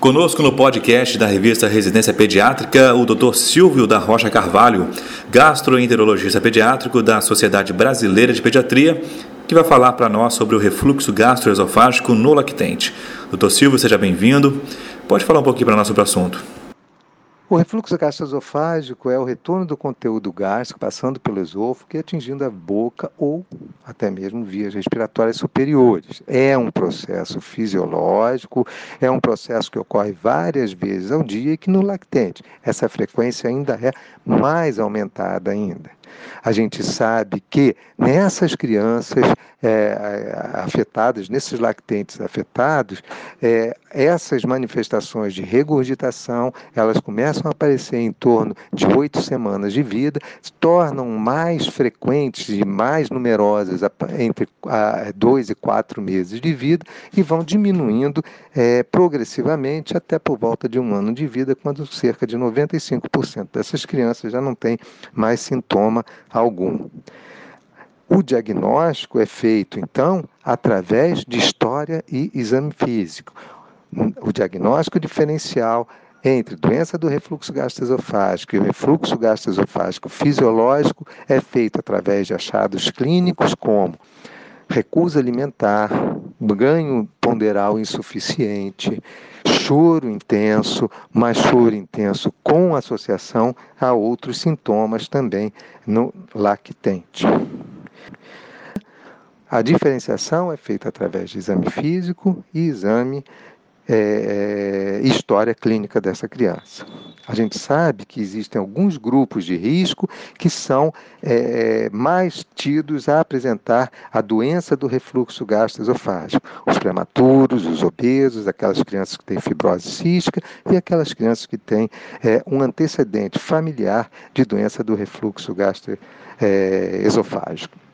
Conosco no podcast da revista Residência Pediátrica, o Dr. Silvio da Rocha Carvalho, gastroenterologista pediátrico da Sociedade Brasileira de Pediatria, que vai falar para nós sobre o refluxo gastroesofágico no lactente. Dr. Silvio, seja bem-vindo. Pode falar um pouquinho para nós sobre o assunto. O refluxo gastroesofágico é o retorno do conteúdo gástrico passando pelo esôfago e atingindo a boca ou até mesmo vias respiratórias superiores. É um processo fisiológico, é um processo que ocorre várias vezes ao dia e que no lactente essa frequência ainda é mais aumentada ainda. A gente sabe que nessas crianças é, afetadas, nesses lactentes afetados, é, essas manifestações de regurgitação, elas começam a aparecer em torno de oito semanas de vida, se tornam mais frequentes e mais numerosas entre dois e quatro meses de vida e vão diminuindo é, progressivamente até por volta de um ano de vida, quando cerca de 95% dessas crianças já não têm mais sintoma algum. O diagnóstico é feito, então, através de história e exame físico. O diagnóstico diferencial entre doença do refluxo gastroesofágico e o refluxo gastroesofágico fisiológico é feito através de achados clínicos como recusa alimentar, ganho ponderal insuficiente, choro intenso, mas choro intenso com associação a outros sintomas também no lactente. A diferenciação é feita através de exame físico e exame é, história clínica dessa criança. A gente sabe que existem alguns grupos de risco que são é, mais tidos a apresentar a doença do refluxo gastroesofágico. Os prematuros, os obesos, aquelas crianças que têm fibrose cística e aquelas crianças que têm é, um antecedente familiar de doença do refluxo gastroesofágico.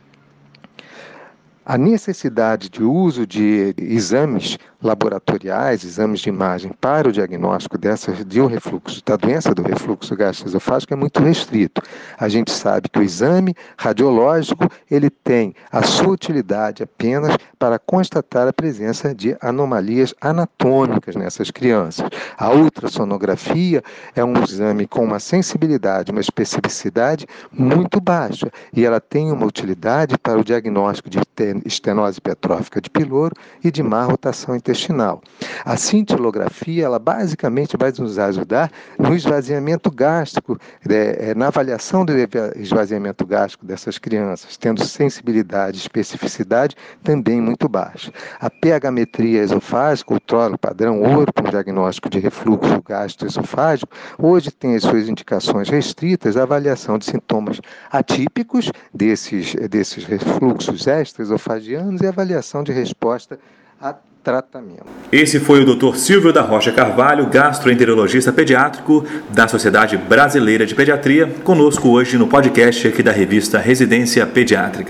A necessidade de uso de exames laboratoriais, exames de imagem para o diagnóstico dessa, de um refluxo, da doença do refluxo gastroesofágico é muito restrito. A gente sabe que o exame radiológico ele tem a sua utilidade apenas para constatar a presença de anomalias anatômicas nessas crianças. A ultrassonografia é um exame com uma sensibilidade, uma especificidade muito baixa e ela tem uma utilidade para o diagnóstico de estenose hipertrófica de piloro e de má rotação intestinal. A cintilografia, ela basicamente vai nos ajudar no esvaziamento gástrico, é, é, na avaliação do esvaziamento gástrico dessas crianças, tendo sensibilidade e especificidade também muito baixa. A pH-metria esofágica, o trolo padrão ouro para diagnóstico de refluxo gastroesofágico, hoje tem as suas indicações restritas à avaliação de sintomas atípicos desses, desses refluxos extraesofágicos esofagianos e avaliação de resposta a tratamento. Esse foi o Dr. Silvio da Rocha Carvalho, gastroenterologista pediátrico da Sociedade Brasileira de Pediatria, conosco hoje no podcast aqui da revista Residência Pediátrica.